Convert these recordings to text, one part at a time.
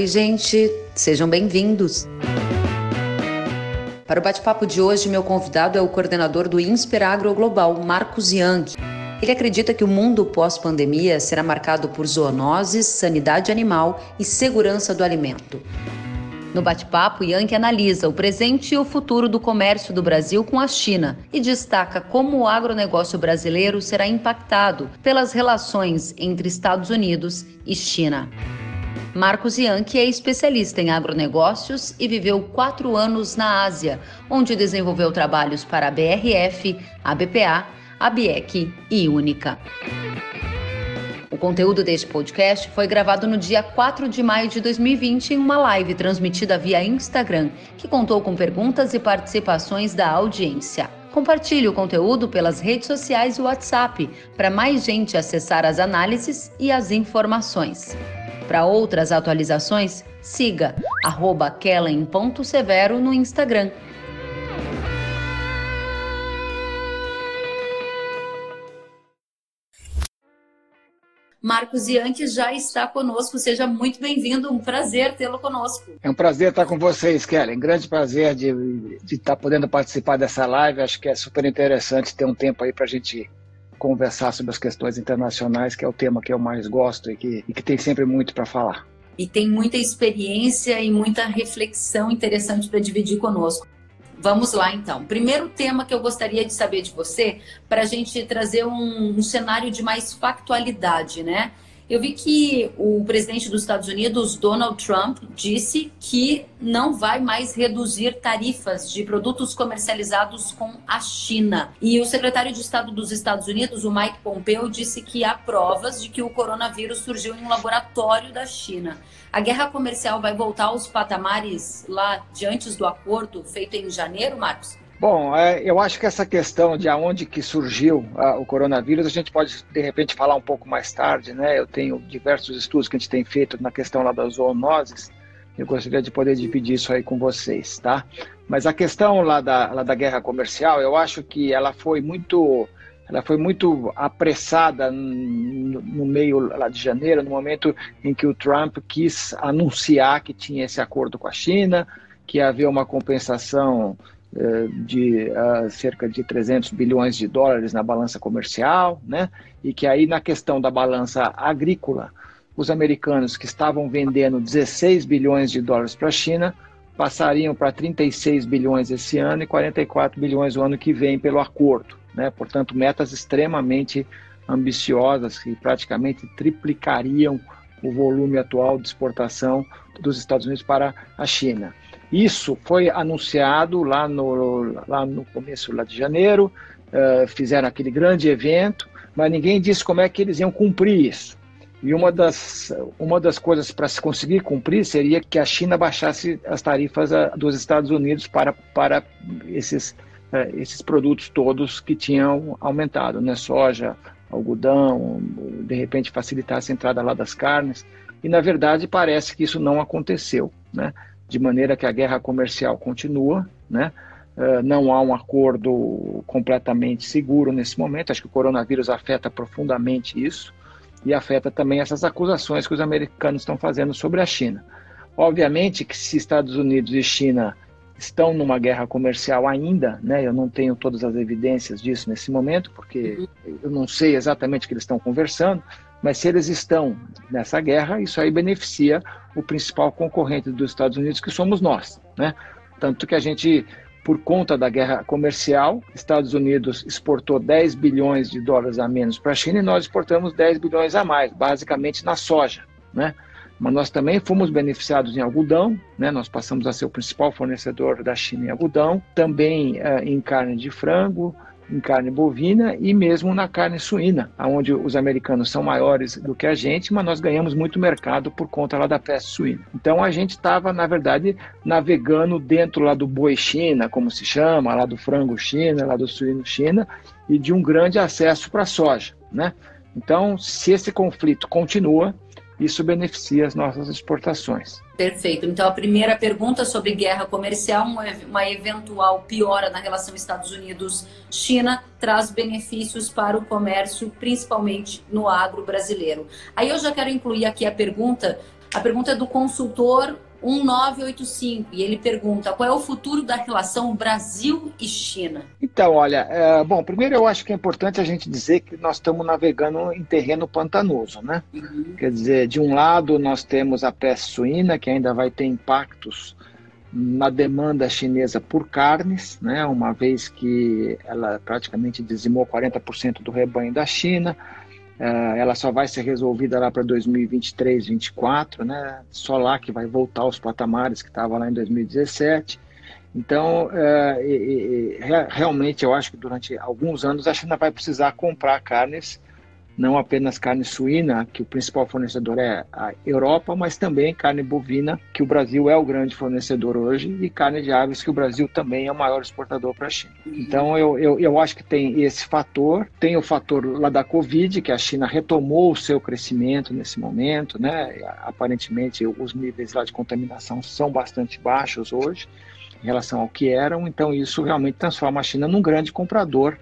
Oi, gente, sejam bem-vindos. Para o bate-papo de hoje, meu convidado é o coordenador do INSPER Agro Global, Marcos Young. Ele acredita que o mundo pós-pandemia será marcado por zoonoses, sanidade animal e segurança do alimento. No bate-papo, Yankee analisa o presente e o futuro do comércio do Brasil com a China e destaca como o agronegócio brasileiro será impactado pelas relações entre Estados Unidos e China. Marcos Yankee é especialista em agronegócios e viveu quatro anos na Ásia, onde desenvolveu trabalhos para a BRF, a BPA, a BIEC e Única. O conteúdo deste podcast foi gravado no dia 4 de maio de 2020 em uma live transmitida via Instagram, que contou com perguntas e participações da audiência. Compartilhe o conteúdo pelas redes sociais e WhatsApp para mais gente acessar as análises e as informações. Para outras atualizações, siga kellen.severo no Instagram. Marcos Ianchi já está conosco. Seja muito bem-vindo. Um prazer tê-lo conosco. É um prazer estar com vocês, Kellen. Grande prazer de, de estar podendo participar dessa live. Acho que é super interessante ter um tempo aí para a gente conversar sobre as questões internacionais, que é o tema que eu mais gosto e que, e que tem sempre muito para falar. E tem muita experiência e muita reflexão interessante para dividir conosco. Vamos lá, então. Primeiro tema que eu gostaria de saber de você, para a gente trazer um, um cenário de mais factualidade, né? Eu vi que o presidente dos Estados Unidos, Donald Trump, disse que não vai mais reduzir tarifas de produtos comercializados com a China. E o secretário de Estado dos Estados Unidos, o Mike Pompeo, disse que há provas de que o coronavírus surgiu em um laboratório da China. A guerra comercial vai voltar aos patamares lá de antes do acordo feito em janeiro, Marcos? Bom, é, eu acho que essa questão de aonde que surgiu o coronavírus, a gente pode, de repente, falar um pouco mais tarde, né? Eu tenho diversos estudos que a gente tem feito na questão lá das zoonoses, eu gostaria de poder dividir isso aí com vocês, tá? Mas a questão lá da, lá da guerra comercial, eu acho que ela foi muito ela foi muito apressada no, meio lá de janeiro, no momento em que o Trump quis anunciar que tinha esse acordo com a China, que havia uma compensação de uh, cerca de 300 bilhões de dólares na balança comercial, né? E que aí na questão da balança agrícola, os americanos que estavam vendendo 16 bilhões de dólares para a China passariam para 36 bilhões esse ano e 44 bilhões o ano que vem pelo acordo, né? Portanto, metas extremamente ambiciosas que praticamente triplicariam o volume atual de exportação dos Estados Unidos para a China. Isso foi anunciado lá no, lá no começo lá de janeiro, uh, fizeram aquele grande evento, mas ninguém disse como é que eles iam cumprir isso. E uma das, uma das coisas para se conseguir cumprir seria que a China baixasse as tarifas uh, dos Estados Unidos para, para esses, uh, esses produtos todos que tinham aumentado, né? soja, algodão, de repente facilitasse a entrada lá das carnes. E, na verdade, parece que isso não aconteceu. Né? De maneira que a guerra comercial continua, né? Uh, não há um acordo completamente seguro nesse momento. Acho que o coronavírus afeta profundamente isso e afeta também essas acusações que os americanos estão fazendo sobre a China. Obviamente que se Estados Unidos e China estão numa guerra comercial ainda, né? Eu não tenho todas as evidências disso nesse momento, porque uhum. eu não sei exatamente o que eles estão conversando, mas se eles estão nessa guerra, isso aí beneficia o principal concorrente dos Estados Unidos, que somos nós, né? Tanto que a gente, por conta da guerra comercial, Estados Unidos exportou 10 bilhões de dólares a menos para a China e nós exportamos 10 bilhões a mais, basicamente na soja, né? Mas nós também fomos beneficiados em algodão, né? Nós passamos a ser o principal fornecedor da China em algodão, também uh, em carne de frango, em carne bovina e mesmo na carne suína, onde os americanos são maiores do que a gente, mas nós ganhamos muito mercado por conta lá da peste suína. Então a gente estava, na verdade, navegando dentro lá do boi China, como se chama, lá do frango China, lá do suíno China, e de um grande acesso para a soja, né? Então, se esse conflito continua, isso beneficia as nossas exportações. Perfeito. Então, a primeira pergunta sobre guerra comercial, uma eventual piora na relação Estados Unidos-China, traz benefícios para o comércio, principalmente no agro brasileiro. Aí eu já quero incluir aqui a pergunta A pergunta é do consultor 1985 e ele pergunta qual é o futuro da relação Brasil e China. Então, olha, é, bom, primeiro eu acho que é importante a gente dizer que nós estamos navegando em terreno pantanoso, né? Uhum. Quer dizer, de um lado nós temos a peste suína que ainda vai ter impactos na demanda chinesa por carnes, né? Uma vez que ela praticamente dizimou 40% do rebanho da China. Uh, ela só vai ser resolvida lá para 2023, 2024, né? Só lá que vai voltar aos patamares que estava lá em 2017. Então, e, realmente, eu acho que durante alguns anos a China vai precisar comprar carnes não apenas carne suína, que o principal fornecedor é a Europa, mas também carne bovina, que o Brasil é o grande fornecedor hoje, e carne de aves, que o Brasil também é o maior exportador para a China. Então, eu, eu, eu acho que tem esse fator. Tem o fator lá da Covid, que a China retomou o seu crescimento nesse momento, né? Aparentemente, os níveis lá de contaminação são bastante baixos hoje em relação ao que eram, então isso realmente transforma a China num grande comprador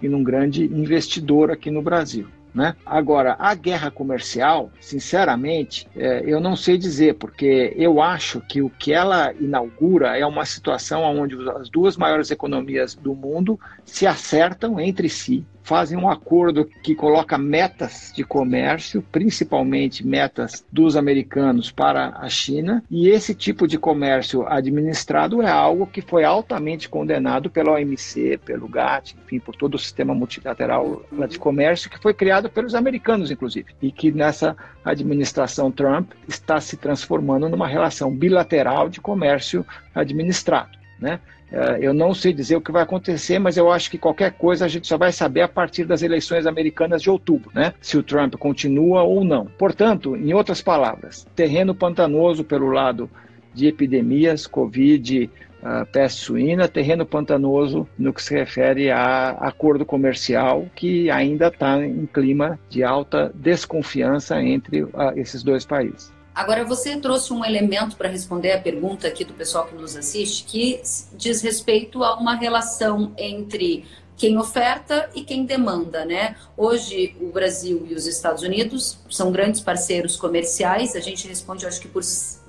e num grande investidor aqui no Brasil. Né? Agora, a guerra comercial, sinceramente, é, eu não sei dizer, porque eu acho que o que ela inaugura é uma situação onde as duas maiores economias do mundo se acertam entre si fazem um acordo que coloca metas de comércio, principalmente metas dos americanos para a China, e esse tipo de comércio administrado é algo que foi altamente condenado pela OMC, pelo GATT, enfim, por todo o sistema multilateral de comércio que foi criado pelos americanos, inclusive, e que nessa administração Trump está se transformando numa relação bilateral de comércio administrado. Né? É, eu não sei dizer o que vai acontecer, mas eu acho que qualquer coisa a gente só vai saber a partir das eleições americanas de outubro, né? Se o Trump continua ou não. Portanto, em outras palavras, terreno pantanoso pelo lado de epidemias, Covid, uh, peste suína, terreno pantanoso no que se refere a acordo comercial que ainda está em clima de alta desconfiança entre uh, esses dois países. Agora, você trouxe um elemento para responder a pergunta aqui do pessoal que nos assiste, que diz respeito a uma relação entre quem oferta e quem demanda, né? Hoje o Brasil e os Estados Unidos são grandes parceiros comerciais. A gente responde, acho que por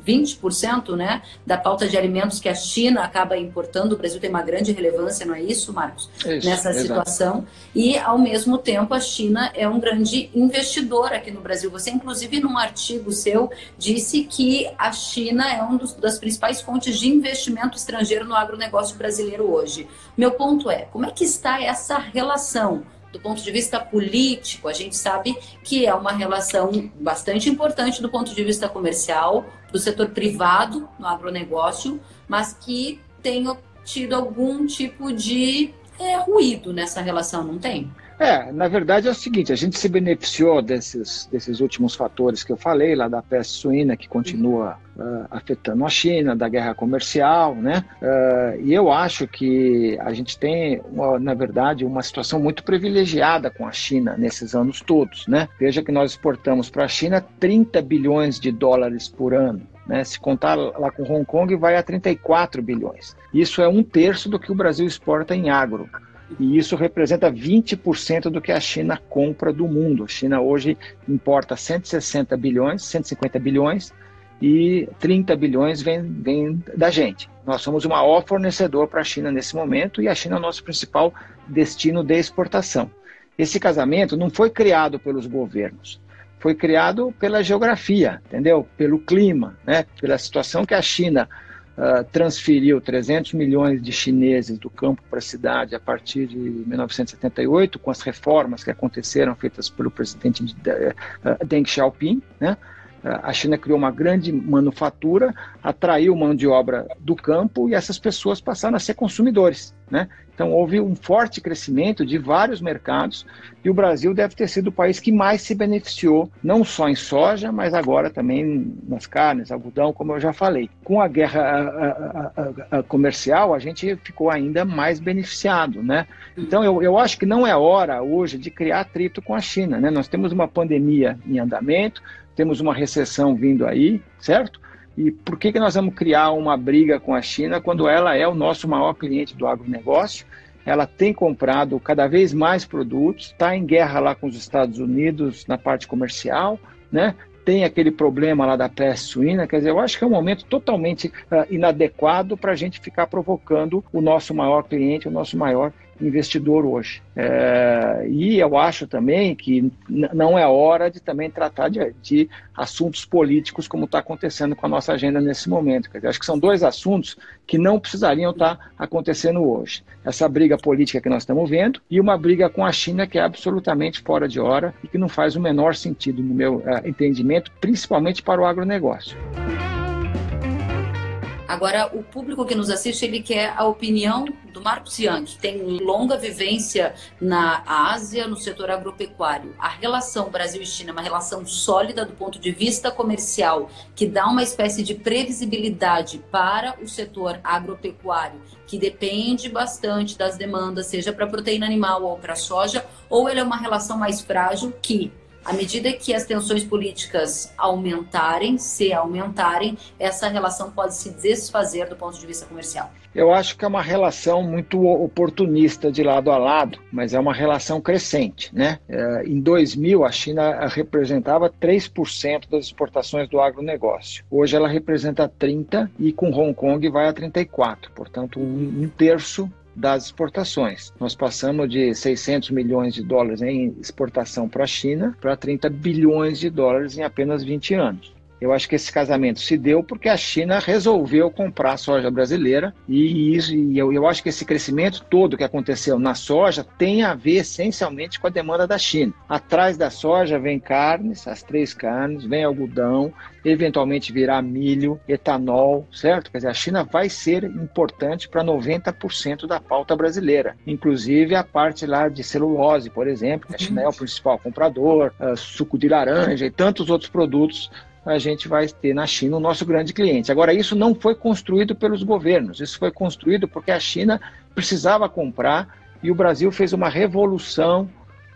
20% né, da pauta de alimentos que a China acaba importando. O Brasil tem uma grande relevância, não é isso, Marcos? Isso, Nessa exato. situação. E, ao mesmo tempo, a China é um grande investidor aqui no Brasil. Você, inclusive, num artigo seu, disse que a China é uma das principais fontes de investimento estrangeiro no agronegócio brasileiro hoje. Meu ponto é, como é que está essa relação? Do ponto de vista político, a gente sabe que é uma relação bastante importante do ponto de vista comercial, do setor privado no agronegócio, mas que tenha tido algum tipo de é, ruído nessa relação, não tem? É, na verdade é o seguinte, a gente se beneficiou desses, desses últimos fatores que eu falei, lá da peste suína, que continua uh, afetando a China, da guerra comercial, né? Uh, e eu acho que a gente tem, uma, na verdade, uma situação muito privilegiada com a China nesses anos todos, né? Veja que nós exportamos para a China 30 bilhões de dólares por ano. Né? Se contar lá com Hong Kong, vai a 34 bilhões. Isso é um terço do que o Brasil exporta em agro e isso representa 20% do que a China compra do mundo. A China hoje importa 160 bilhões, 150 bilhões e 30 bilhões vem, vem da gente. Nós somos o maior fornecedor para a China nesse momento e a China é o nosso principal destino de exportação. Esse casamento não foi criado pelos governos, foi criado pela geografia, entendeu? Pelo clima, né? pela situação que a China uh, transferiu 300 milhões de chineses do campo para a cidade a partir de 1978, com as reformas que aconteceram feitas pelo presidente uh, Deng Xiaoping, né? A China criou uma grande manufatura, atraiu mão de obra do campo e essas pessoas passaram a ser consumidores. Né? Então, houve um forte crescimento de vários mercados e o Brasil deve ter sido o país que mais se beneficiou, não só em soja, mas agora também nas carnes, algodão, como eu já falei. Com a guerra a, a, a, comercial, a gente ficou ainda mais beneficiado. Né? Então, eu, eu acho que não é hora hoje de criar atrito com a China. Né? Nós temos uma pandemia em andamento, temos uma recessão vindo aí, certo? E por que, que nós vamos criar uma briga com a China quando ela é o nosso maior cliente do agronegócio? Ela tem comprado cada vez mais produtos, está em guerra lá com os Estados Unidos na parte comercial, né? tem aquele problema lá da peste suína, quer dizer, eu acho que é um momento totalmente uh, inadequado para a gente ficar provocando o nosso maior cliente, o nosso maior investidor hoje. É, e eu acho também que não é hora de também tratar de, de assuntos políticos como está acontecendo com a nossa agenda nesse momento. Dizer, acho que são dois assuntos que não precisariam estar tá acontecendo hoje. Essa briga política que nós estamos vendo e uma briga com a China que é absolutamente fora de hora e que não faz o menor sentido, no meu uh, entendimento, principalmente para o agronegócio. Agora, o público que nos assiste, ele quer a opinião do Marcos Young, que tem longa vivência na Ásia, no setor agropecuário. A relação Brasil e China é uma relação sólida do ponto de vista comercial, que dá uma espécie de previsibilidade para o setor agropecuário, que depende bastante das demandas, seja para proteína animal ou para soja, ou ele é uma relação mais frágil que à medida que as tensões políticas aumentarem, se aumentarem, essa relação pode se desfazer do ponto de vista comercial. Eu acho que é uma relação muito oportunista de lado a lado, mas é uma relação crescente. Né? É, em 2000, a China representava 3% das exportações do agronegócio. Hoje ela representa 30% e com Hong Kong vai a 34%. Portanto, um terço das exportações. Nós passamos de 600 milhões de dólares em exportação para a China para 30 bilhões de dólares em apenas 20 anos. Eu acho que esse casamento se deu porque a China resolveu comprar soja brasileira e isso e eu, eu acho que esse crescimento todo que aconteceu na soja tem a ver essencialmente com a demanda da China. Atrás da soja vem carnes, as três carnes, vem algodão, eventualmente virá milho, etanol, certo? Quer dizer, a China vai ser importante para 90% da pauta brasileira, inclusive a parte lá de celulose, por exemplo, que a China é o principal comprador, uh, suco de laranja e tantos outros produtos a gente vai ter na China o nosso grande cliente. Agora, isso não foi construído pelos governos, isso foi construído porque a China precisava comprar e o Brasil fez uma revolução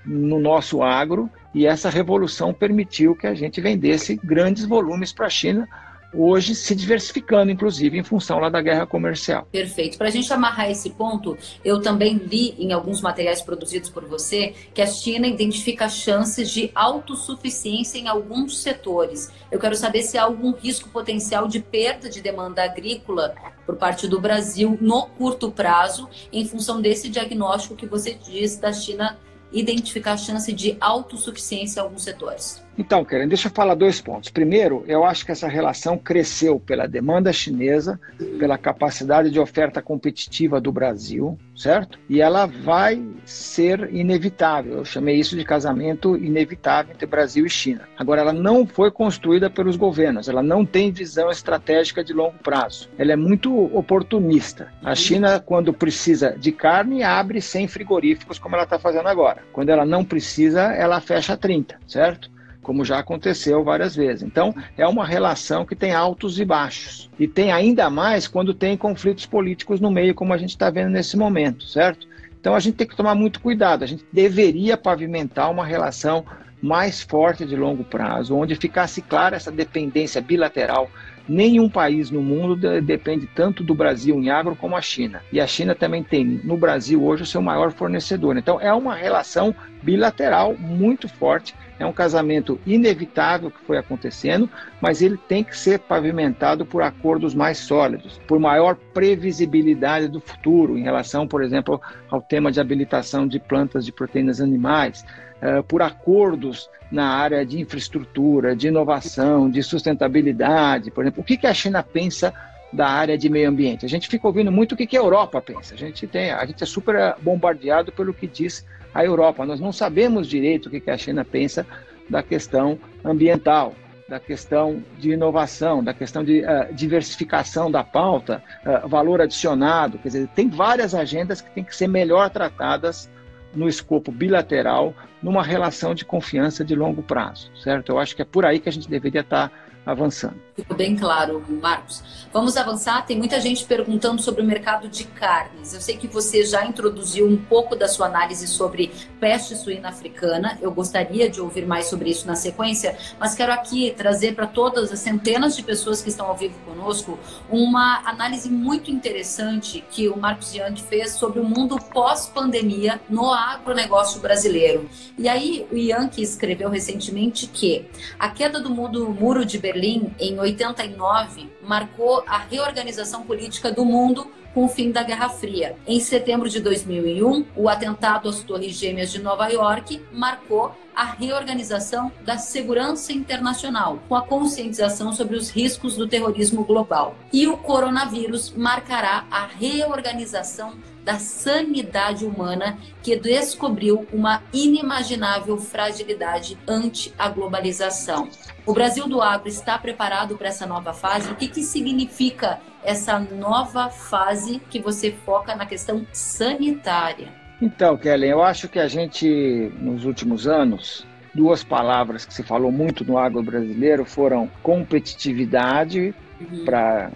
no nosso agro e essa revolução permitiu que a gente vendesse grandes volumes para a China hoje se diversificando, inclusive, em função lá da guerra comercial. Perfeito. Para a gente amarrar esse ponto, eu também li em alguns materiais produzidos por você que a China identifica chances de autossuficiência em alguns setores. Eu quero saber se há algum risco potencial de perda de demanda agrícola por parte do Brasil no curto prazo, em função desse diagnóstico que você diz da China identificar a chance de autossuficiência em alguns setores? Então, Karen, deixa eu falar dois pontos. Primeiro, eu acho que essa relação cresceu pela demanda chinesa, pela capacidade de oferta competitiva do Brasil, certo? E ela vai ser inevitável. Eu chamei isso de casamento inevitável entre Brasil e China. Agora, ela não foi construída pelos governos, ela não tem visão estratégica de longo prazo. Ela é muito oportunista. A China, quando precisa de carne, abre 100 frigoríficos, como ela está fazendo agora. Quando ela não precisa, ela fecha 30, certo? Como já aconteceu várias vezes. Então, é uma relação que tem altos e baixos. E tem ainda mais quando tem conflitos políticos no meio, como a gente está vendo nesse momento, certo? Então, a gente tem que tomar muito cuidado. A gente deveria pavimentar uma relação mais forte de longo prazo, onde ficasse clara essa dependência bilateral Nenhum país no mundo depende tanto do Brasil em agro como a China. E a China também tem no Brasil hoje o seu maior fornecedor. Então é uma relação bilateral muito forte. É um casamento inevitável que foi acontecendo, mas ele tem que ser pavimentado por acordos mais sólidos, por maior previsibilidade do futuro em relação, por exemplo, ao tema de habilitação de plantas de proteínas animais, uh, por acordos na área de infraestrutura, de inovação, de sustentabilidade, por exemplo. O que, a China pensa da área de meio ambiente? A gente fica ouvindo muito o que, que a Europa pensa. A gente, tem, a gente é super bombardeado pelo que diz a Europa. Nós não sabemos direito o que, a China pensa da questão ambiental, da questão de inovação, da questão de uh, diversificação da pauta, uh, valor adicionado. Quer dizer, tem várias agendas que têm que ser melhor tratadas no escopo bilateral, numa relação de confiança de longo prazo, certo? Eu acho que é por aí que a gente deveria estar avançando. Ficou bem claro, Marcos. Vamos avançar. Tem muita gente perguntando sobre o mercado de carnes. Eu sei que você já introduziu um pouco da sua análise sobre peste suína africana. Eu gostaria de ouvir mais sobre isso na sequência, mas quero aqui trazer para todas as centenas de pessoas que estão ao vivo conosco uma análise muito interessante que o Marcos Young fez sobre o mundo pós-pandemia no agronegócio brasileiro. E aí, o Young escreveu recentemente que a queda do muro de Berlim em 89 marcou a reorganização política do mundo com o fim da Guerra Fria. Em setembro de 2001, o atentado às Torres Gêmeas de Nova York marcou a reorganização da segurança internacional, com a conscientização sobre os riscos do terrorismo global. E o coronavírus marcará a reorganização da sanidade humana que descobriu uma inimaginável fragilidade ante a globalização. O Brasil do Agro está preparado para essa nova fase? O que, que significa essa nova fase que você foca na questão sanitária? Então, Kellen, eu acho que a gente, nos últimos anos, duas palavras que se falou muito no agro brasileiro foram competitividade uhum. para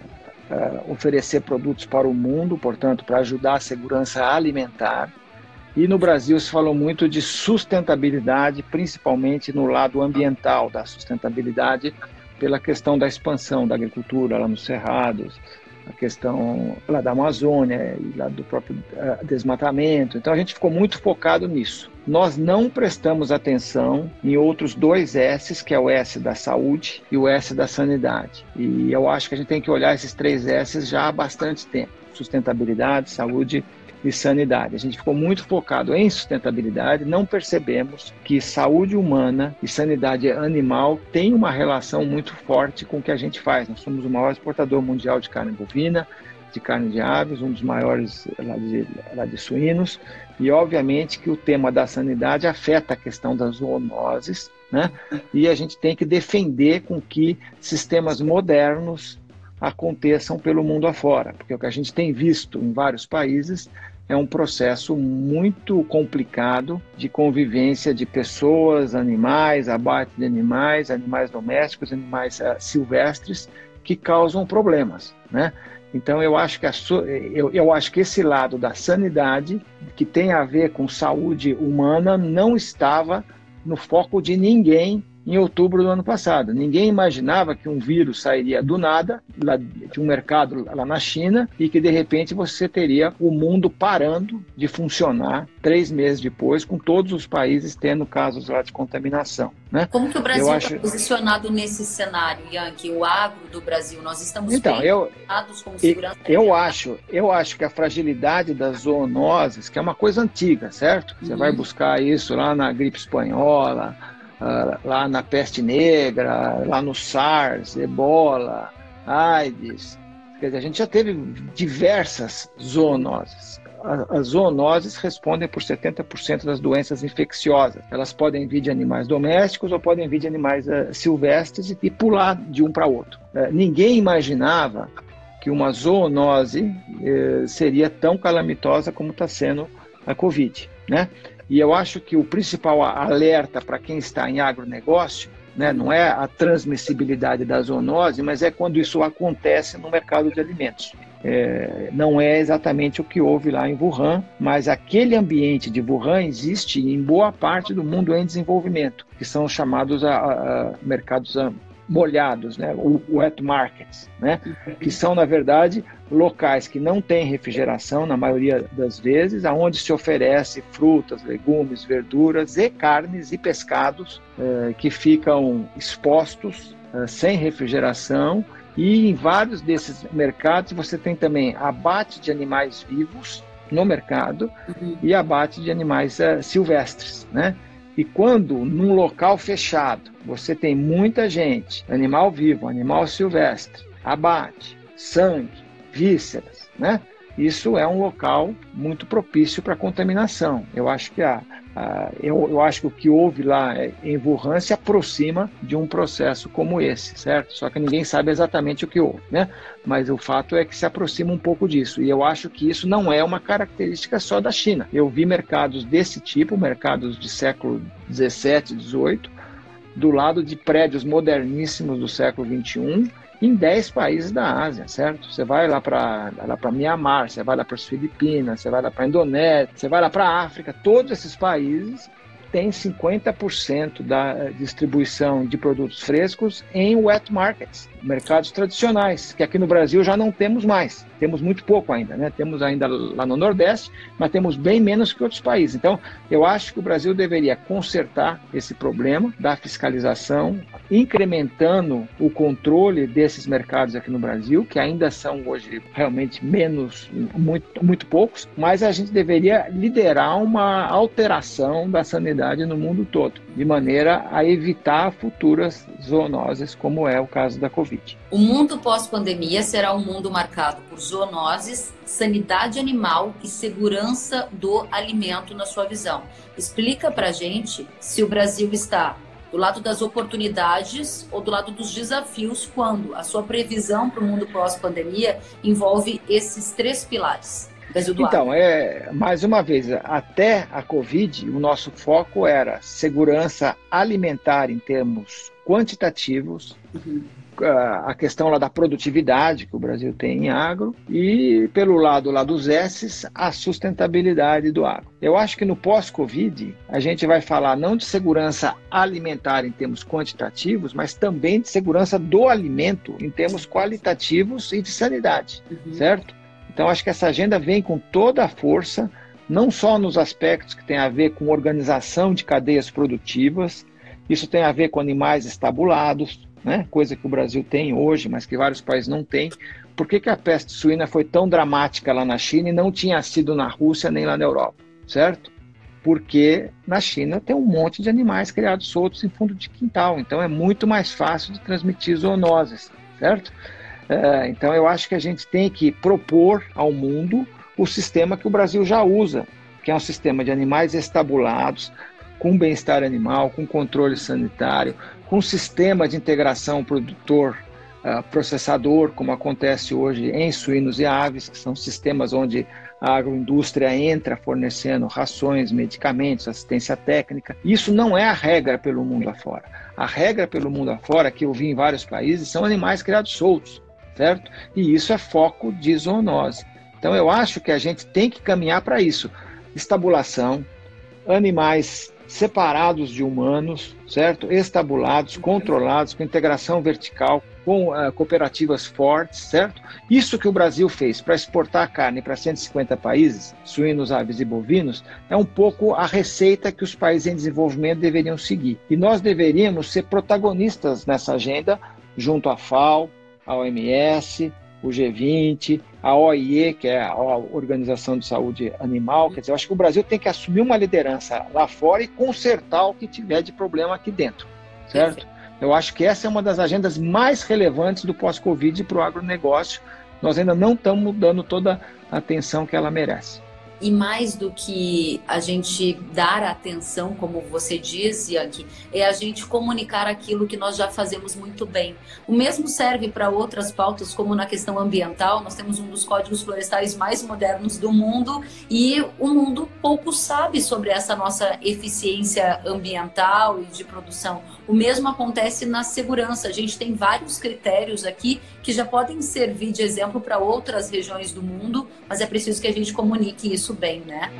uh, oferecer produtos para o mundo, portanto, para ajudar a segurança alimentar. E no Brasil se falou muito de sustentabilidade, principalmente no lado ambiental da sustentabilidade, pela questão da expansão da agricultura lá nos cerrados, a questão lá da Amazônia e lá do próprio uh, desmatamento. Então a gente ficou muito focado nisso. Nós não prestamos atenção em outros dois S's, que é o S da saúde e o S da sanidade. E eu acho que a gente tem que olhar esses três S's já há bastante tempo: sustentabilidade, saúde e sanidade. A gente ficou muito focado em sustentabilidade, não percebemos que saúde humana e sanidade animal têm uma relação muito forte com o que a gente faz. Nós somos o maior exportador mundial de carne bovina, de carne de aves, um dos maiores lá de, lá de suínos, e obviamente que o tema da sanidade afeta a questão das zoonoses, né? E a gente tem que defender com que sistemas modernos aconteçam pelo mundo afora, porque o que a gente tem visto em vários países é um processo muito complicado de convivência de pessoas, animais, abate de animais, animais domésticos, animais uh, silvestres, que causam problemas, né? Então eu acho que a, eu, eu acho que esse lado da sanidade, que tem a ver com saúde humana, não estava no foco de ninguém em outubro do ano passado. Ninguém imaginava que um vírus sairia do nada, lá de um mercado lá na China, e que de repente você teria o mundo parando de funcionar três meses depois, com todos os países tendo casos lá de contaminação. Né? Como que o Brasil está acho... posicionado nesse cenário, Yankee? O agro do Brasil, nós estamos então, eu, como segurança? Eu, eu acho, eu acho que a fragilidade das zoonoses, que é uma coisa antiga, certo? Você uhum. vai buscar isso lá na gripe espanhola, lá na peste negra, lá no SARS, ebola, AIDS. Quer dizer, a gente já teve diversas zoonoses. As zoonoses respondem por 70% das doenças infecciosas. Elas podem vir de animais domésticos ou podem vir de animais uh, silvestres e, pular de um para outro. Uh, ninguém imaginava que uma zoonose uh, seria tão calamitosa como está sendo a Covid. Né? E eu acho que o principal alerta para quem está em agronegócio né, não é a transmissibilidade da zoonose, mas é quando isso acontece no mercado de alimentos. É, não é exatamente o que houve lá em Wuhan, mas aquele ambiente de Wuhan existe em boa parte do mundo em desenvolvimento, que são chamados a, a mercados molhados, né, wet markets, né, que são na verdade locais que não têm refrigeração na maioria das vezes, aonde se oferece frutas, legumes, verduras e carnes e pescados eh, que ficam expostos eh, sem refrigeração e em vários desses mercados você tem também abate de animais vivos no mercado uhum. e abate de animais uh, silvestres, né? E quando num local fechado você tem muita gente, animal vivo, animal silvestre, abate, sangue, vísceras, né? Isso é um local muito propício para contaminação. Eu acho que a, Uh, eu, eu, acho que o que houve lá em Wuhan se aproxima de um processo como esse, certo? Só que ninguém sabe exatamente o que houve, né? Mas o fato é que se aproxima um pouco disso. E eu acho que isso não é uma característica só da China. Eu vi mercados desse tipo, mercados de século 17, 18, do lado de prédios moderníssimos do século XXI em 10 países da Ásia, certo? Você vai lá para lá para Mianmar, você vai lá para as Filipinas, você vai lá para a Indonésia, você vai lá para a África, todos esses países têm 50% da distribuição de produtos frescos em wet markets, mercados tradicionais, que aqui no Brasil já não temos mais temos muito pouco ainda, né? Temos ainda lá no Nordeste, mas temos bem menos que outros países. Então, eu acho que o Brasil deveria consertar esse problema da fiscalização, incrementando o controle desses mercados aqui no Brasil, que ainda são hoje realmente menos, muito, muito poucos, mas a gente deveria liderar uma alteração da sanidade no mundo todo, de maneira a evitar futuras zoonoses, como é o caso da Covid. O mundo pós-pandemia será um mundo marcado por zoonoses, sanidade animal e segurança do alimento na sua visão. Explica para gente se o Brasil está do lado das oportunidades ou do lado dos desafios quando a sua previsão para o mundo pós-pandemia envolve esses três pilares. Então, é, mais uma vez, até a Covid, o nosso foco era segurança alimentar em termos quantitativos, uhum a questão lá da produtividade que o Brasil tem em agro e, pelo lado lá dos S's, a sustentabilidade do agro. Eu acho que no pós-Covid a gente vai falar não de segurança alimentar em termos quantitativos, mas também de segurança do alimento em termos qualitativos e de sanidade, uhum. certo? Então acho que essa agenda vem com toda a força, não só nos aspectos que tem a ver com organização de cadeias produtivas, isso tem a ver com animais estabulados, né? coisa que o Brasil tem hoje, mas que vários países não têm. Por que, que a peste suína foi tão dramática lá na China e não tinha sido na Rússia nem lá na Europa, certo? Porque na China tem um monte de animais criados soltos em fundo de quintal, então é muito mais fácil de transmitir zoonoses, certo? É, então eu acho que a gente tem que propor ao mundo o sistema que o Brasil já usa, que é um sistema de animais estabulados, com bem-estar animal, com controle sanitário, com sistema de integração produtor-processador, uh, como acontece hoje em suínos e aves, que são sistemas onde a agroindústria entra fornecendo rações, medicamentos, assistência técnica. Isso não é a regra pelo mundo afora. A regra pelo mundo afora, que eu vi em vários países, são animais criados soltos, certo? E isso é foco de zoonose. Então eu acho que a gente tem que caminhar para isso. Estabulação, animais separados de humanos, certo? Estabulados, controlados, com integração vertical, com uh, cooperativas fortes, certo? Isso que o Brasil fez para exportar carne para 150 países, suínos, aves e bovinos, é um pouco a receita que os países em desenvolvimento deveriam seguir. E nós deveríamos ser protagonistas nessa agenda, junto à FAO, à OMS, o G20, a OIE, que é a Organização de Saúde Animal. Quer dizer, eu acho que o Brasil tem que assumir uma liderança lá fora e consertar o que tiver de problema aqui dentro, certo? Eu acho que essa é uma das agendas mais relevantes do pós-Covid para o agronegócio. Nós ainda não estamos dando toda a atenção que ela merece. E mais do que a gente dar atenção, como você diz, Yankee, é a gente comunicar aquilo que nós já fazemos muito bem. O mesmo serve para outras pautas, como na questão ambiental. Nós temos um dos códigos florestais mais modernos do mundo e o mundo pouco sabe sobre essa nossa eficiência ambiental e de produção. O mesmo acontece na segurança. A gente tem vários critérios aqui que já podem servir de exemplo para outras regiões do mundo, mas é preciso que a gente comunique isso bem, né?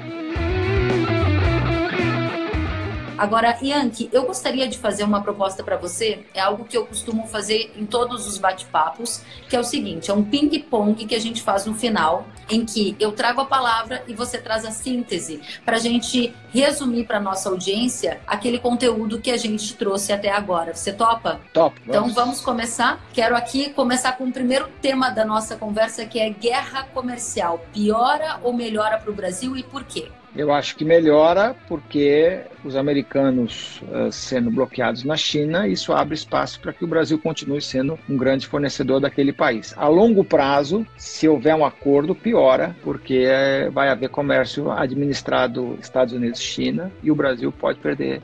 Agora, Yankee, eu gostaria de fazer uma proposta para você. É algo que eu costumo fazer em todos os bate-papos, que é o seguinte: é um ping-pong que a gente faz no final, em que eu trago a palavra e você traz a síntese, para a gente resumir para nossa audiência aquele conteúdo que a gente trouxe até agora. Você topa? Top. Então vamos começar. Quero aqui começar com o primeiro tema da nossa conversa, que é guerra comercial. Piora ou melhora para o Brasil e por quê? Eu acho que melhora porque os americanos uh, sendo bloqueados na China, isso abre espaço para que o Brasil continue sendo um grande fornecedor daquele país. A longo prazo, se houver um acordo, piora, porque uh, vai haver comércio administrado Estados Unidos-China e o Brasil pode perder,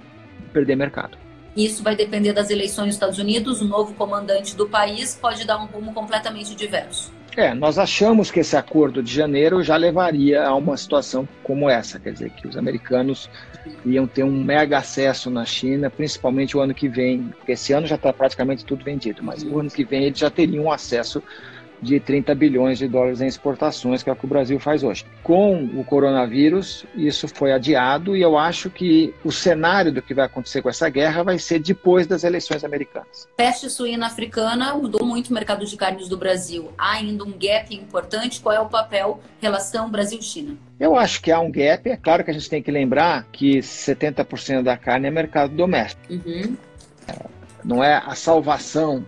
perder mercado. Isso vai depender das eleições dos Estados Unidos. O novo comandante do país pode dar um rumo completamente diverso. É, nós achamos que esse acordo de janeiro já levaria a uma situação como essa, quer dizer, que os americanos iam ter um mega acesso na China, principalmente o ano que vem, esse ano já está praticamente tudo vendido, mas o ano que vem eles já teriam acesso de 30 bilhões de dólares em exportações, que é o que o Brasil faz hoje. Com o coronavírus, isso foi adiado e eu acho que o cenário do que vai acontecer com essa guerra vai ser depois das eleições americanas. Peste suína africana mudou muito o mercado de carnes do Brasil. Há ainda um gap importante. Qual é o papel relação Brasil-China? Eu acho que há um gap. É claro que a gente tem que lembrar que 70% da carne é mercado doméstico. Uhum. Não é a salvação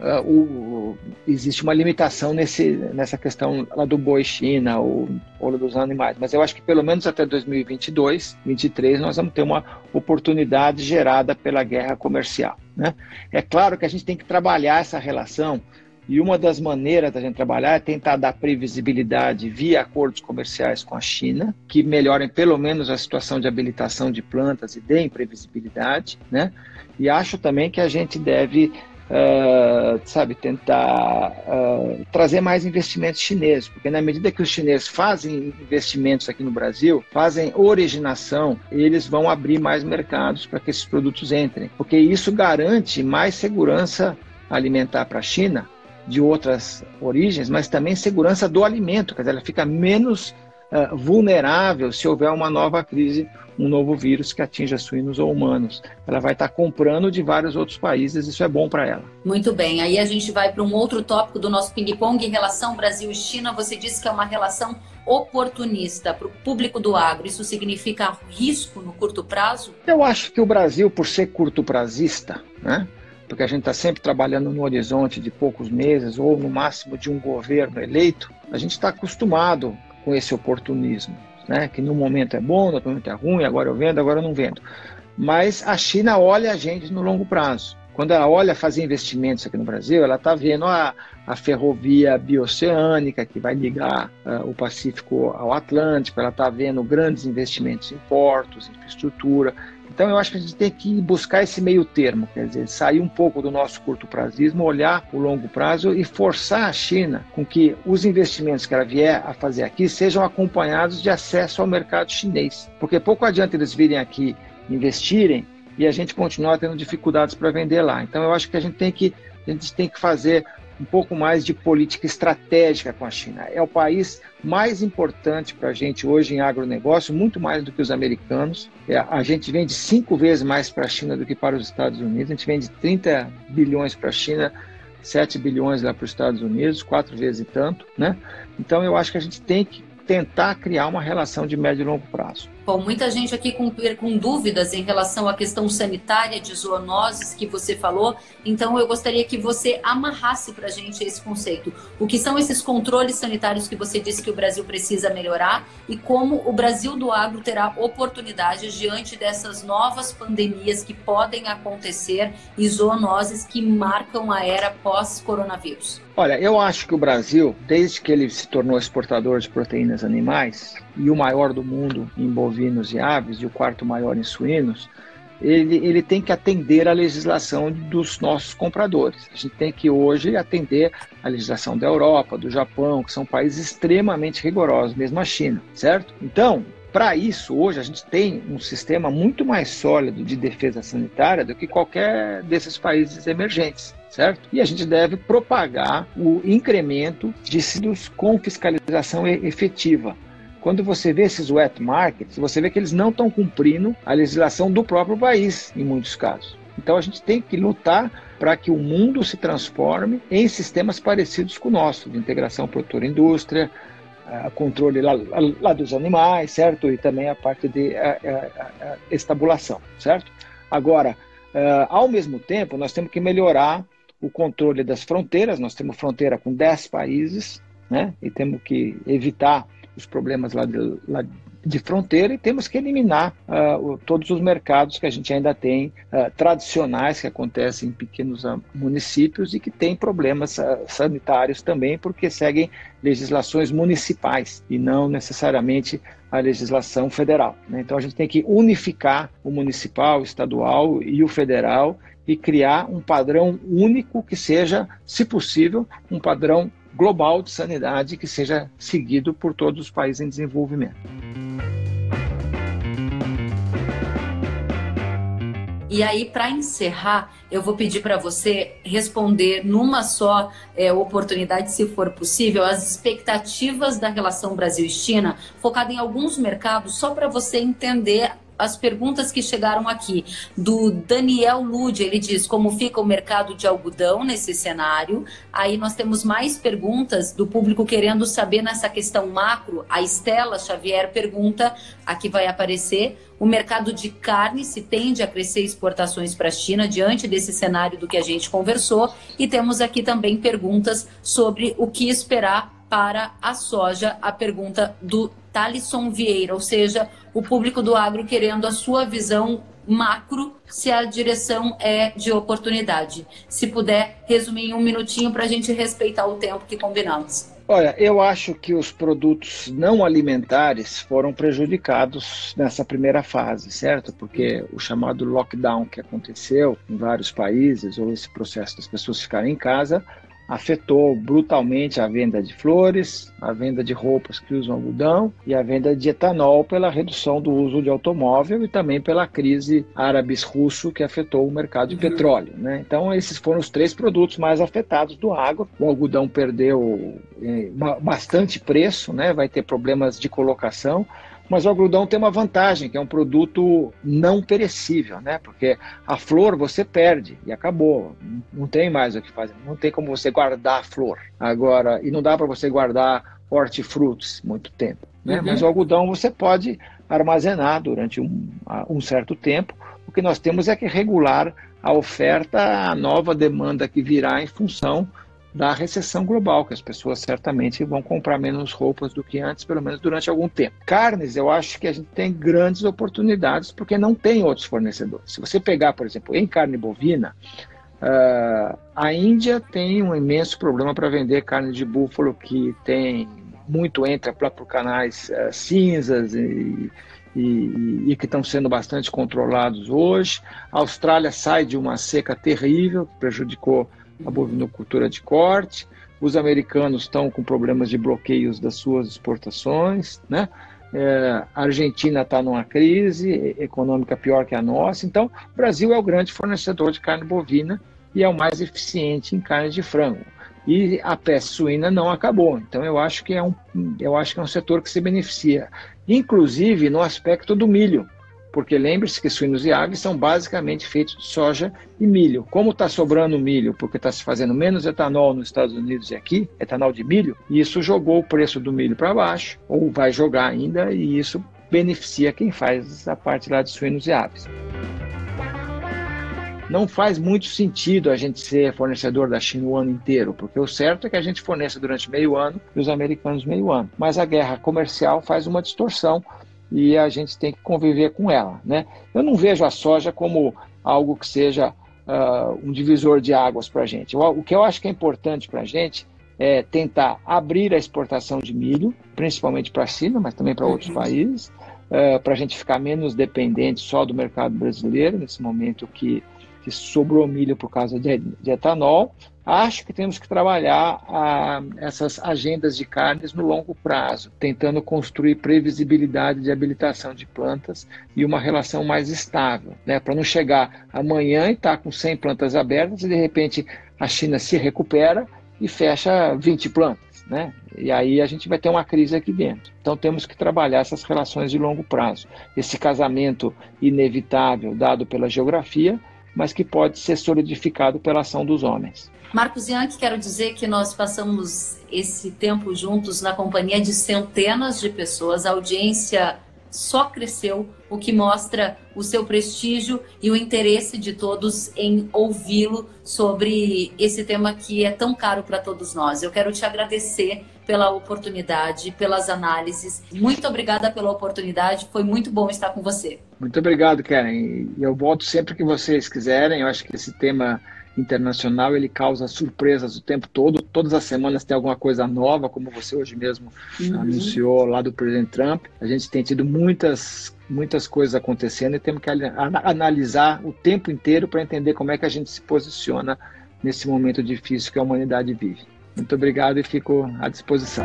uh, o, existe uma limitação nesse, nessa questão lá do boi China ou, ou dos animais. Mas eu acho que pelo menos até 2022, 2023, nós vamos ter uma oportunidade gerada pela guerra comercial. Né? É claro que a gente tem que trabalhar essa relação e uma das maneiras da gente trabalhar é tentar dar previsibilidade via acordos comerciais com a China, que melhorem pelo menos a situação de habilitação de plantas e deem previsibilidade, né? E acho também que a gente deve Uh, sabe, tentar uh, trazer mais investimentos chineses, porque na medida que os chineses fazem investimentos aqui no Brasil, fazem originação, eles vão abrir mais mercados para que esses produtos entrem, porque isso garante mais segurança alimentar para a China de outras origens, mas também segurança do alimento, quer dizer, ela fica menos uh, vulnerável se houver uma nova crise um novo vírus que atinja suínos ou humanos. Ela vai estar comprando de vários outros países, isso é bom para ela. Muito bem, aí a gente vai para um outro tópico do nosso ping-pong em relação Brasil e China. Você disse que é uma relação oportunista para o público do agro. Isso significa risco no curto prazo? Eu acho que o Brasil, por ser curto prazista, né? porque a gente está sempre trabalhando no horizonte de poucos meses ou no máximo de um governo eleito, a gente está acostumado com esse oportunismo né? que no momento é bom, no momento é ruim, agora eu vendo, agora eu não vendo. Mas a China olha a gente no longo prazo. Quando ela olha fazer investimentos aqui no Brasil, ela está vendo a, a ferrovia bioceânica que vai ligar uh, o Pacífico ao Atlântico, ela está vendo grandes investimentos em portos, infraestrutura. Então eu acho que a gente tem que buscar esse meio termo, quer dizer, sair um pouco do nosso curto prazismo, olhar o longo prazo e forçar a China com que os investimentos que ela vier a fazer aqui sejam acompanhados de acesso ao mercado chinês. Porque pouco adianta eles virem aqui investirem e a gente continuar tendo dificuldades para vender lá. Então eu acho que a gente tem que a gente tem que fazer um pouco mais de política estratégica com a China. É o país mais importante para a gente hoje em agronegócio, muito mais do que os americanos. É, a gente vende cinco vezes mais para a China do que para os Estados Unidos. A gente vende 30 bilhões para a China, 7 bilhões lá para os Estados Unidos, quatro vezes e tanto. Né? Então eu acho que a gente tem que tentar criar uma relação de médio e longo prazo. Bom, muita gente aqui com, com dúvidas em relação à questão sanitária de zoonoses que você falou, então eu gostaria que você amarrasse para a gente esse conceito. O que são esses controles sanitários que você disse que o Brasil precisa melhorar e como o Brasil do agro terá oportunidades diante dessas novas pandemias que podem acontecer e zoonoses que marcam a era pós-coronavírus? Olha, eu acho que o Brasil, desde que ele se tornou exportador de proteínas animais e o maior do mundo em bovinos e aves e o quarto maior em suínos, ele, ele tem que atender à legislação dos nossos compradores. A gente tem que hoje atender à legislação da Europa, do Japão, que são países extremamente rigorosos, mesmo a China, certo? Então, para isso, hoje a gente tem um sistema muito mais sólido de defesa sanitária do que qualquer desses países emergentes certo? E a gente deve propagar o incremento de resíduos com fiscalização efetiva. Quando você vê esses wet markets, você vê que eles não estão cumprindo a legislação do próprio país, em muitos casos. Então a gente tem que lutar para que o mundo se transforme em sistemas parecidos com o nosso, de integração produtora-indústria, uh, controle lá, lá, dos animais, certo? E também a parte de uh, uh, estabulação, certo? Agora, ao mesmo tempo, nós temos que melhorar o controle das fronteiras. Nós temos fronteira com 10 países, né? E temos que evitar os problemas lá de, lá de fronteira e temos que eliminar uh, todos os mercados que a gente ainda tem uh, tradicionais que acontecem em pequenos uh, municípios e que têm problemas sanitários também porque seguem legislações municipais e não necessariamente a legislação federal. Né? Então a gente tem que unificar o municipal, o estadual e o federal e criar um padrão único que seja, se possível, um padrão global de sanidade que seja seguido por todos os países em desenvolvimento. E aí, para encerrar, eu vou pedir para você responder numa só é, oportunidade, se for possível, as expectativas da relação Brasil-China, focada em alguns mercados, só para você entender as perguntas que chegaram aqui. Do Daniel Lude, ele diz como fica o mercado de algodão nesse cenário. Aí nós temos mais perguntas do público querendo saber nessa questão macro. A Estela Xavier pergunta, aqui vai aparecer, o mercado de carne se tende a crescer exportações para a China diante desse cenário do que a gente conversou. E temos aqui também perguntas sobre o que esperar para a soja, a pergunta do Talisson Vieira, ou seja, o público do agro querendo a sua visão macro se a direção é de oportunidade. Se puder resumir em um minutinho para a gente respeitar o tempo que combinamos. Olha, eu acho que os produtos não alimentares foram prejudicados nessa primeira fase, certo? Porque o chamado lockdown que aconteceu em vários países, ou esse processo das pessoas ficarem em casa, afetou brutalmente a venda de flores, a venda de roupas que usam algodão e a venda de etanol pela redução do uso de automóvel e também pela crise árabes-russo que afetou o mercado de uhum. petróleo. Né? Então, esses foram os três produtos mais afetados do agro. O algodão perdeu eh, bastante preço, né? vai ter problemas de colocação. Mas o algodão tem uma vantagem, que é um produto não perecível, né? Porque a flor você perde e acabou. Não tem mais o que fazer. Não tem como você guardar a flor. Agora, e não dá para você guardar hortifrutos muito tempo. Né? Uhum. Mas o algodão você pode armazenar durante um, um certo tempo. O que nós temos é que regular a oferta à nova demanda que virá em função da recessão global, que as pessoas certamente vão comprar menos roupas do que antes, pelo menos durante algum tempo. Carnes, eu acho que a gente tem grandes oportunidades porque não tem outros fornecedores. Se você pegar, por exemplo, em carne bovina, uh, a Índia tem um imenso problema para vender carne de búfalo que tem muito entra por canais uh, cinzas e, e, e, que estão sendo bastante controlados hoje. A Austrália sai de uma seca terrível que prejudicou a bovinocultura de corte. Os americanos estão com problemas de bloqueios das suas exportações, né? É, a Argentina está numa crise econômica pior que a nossa. Então, o Brasil é o grande fornecedor de carne bovina e é o mais eficiente em carne de frango. E a peste suína não acabou. Então, eu acho que é um, eu acho que é um setor que se beneficia, inclusive no aspecto do milho porque lembre-se que suínos e aves são basicamente feitos de soja e milho. Como está sobrando milho, porque está se fazendo menos etanol nos Estados Unidos e aqui, etanol de milho, isso jogou o preço do milho para baixo, ou vai jogar ainda, e isso beneficia quem faz a parte lá de suínos e aves não faz muito sentido a gente ser fornecedor da China o ano inteiro, porque o certo é que a gente forneça durante meio ano e os americanos meio ano. Mas a guerra comercial faz uma distorção e a gente tem que conviver com ela. Né? Eu não vejo a soja como algo que seja uh, um divisor de águas para a gente. O que eu acho que é importante para a gente é tentar abrir a exportação de milho, principalmente para a China, mas também para outros uhum. países, uh, para a gente ficar menos dependente só do mercado brasileiro, nesse momento que, que sobrou milho por causa de, de etanol, Acho que temos que trabalhar ah, essas agendas de carnes no longo prazo, tentando construir previsibilidade de habilitação de plantas e uma relação mais estável, né? para não chegar amanhã e estar tá com 100 plantas abertas e de repente a China se recupera e fecha 20 plantas. Né? E aí a gente vai ter uma crise aqui dentro. Então temos que trabalhar essas relações de longo prazo. Esse casamento inevitável dado pela geografia, mas que pode ser solidificado pela ação dos homens. Marcos Yankee, quero dizer que nós passamos esse tempo juntos na companhia de centenas de pessoas, a audiência só cresceu, o que mostra o seu prestígio e o interesse de todos em ouvi-lo sobre esse tema que é tão caro para todos nós. Eu quero te agradecer pela oportunidade, pelas análises. Muito obrigada pela oportunidade, foi muito bom estar com você. Muito obrigado, Karen. E eu volto sempre que vocês quiserem. Eu acho que esse tema internacional, ele causa surpresas o tempo todo. Todas as semanas tem alguma coisa nova, como você hoje mesmo uhum. anunciou lá do presidente Trump. A gente tem tido muitas muitas coisas acontecendo e temos que analisar o tempo inteiro para entender como é que a gente se posiciona nesse momento difícil que a humanidade vive. Muito obrigado e fico à disposição.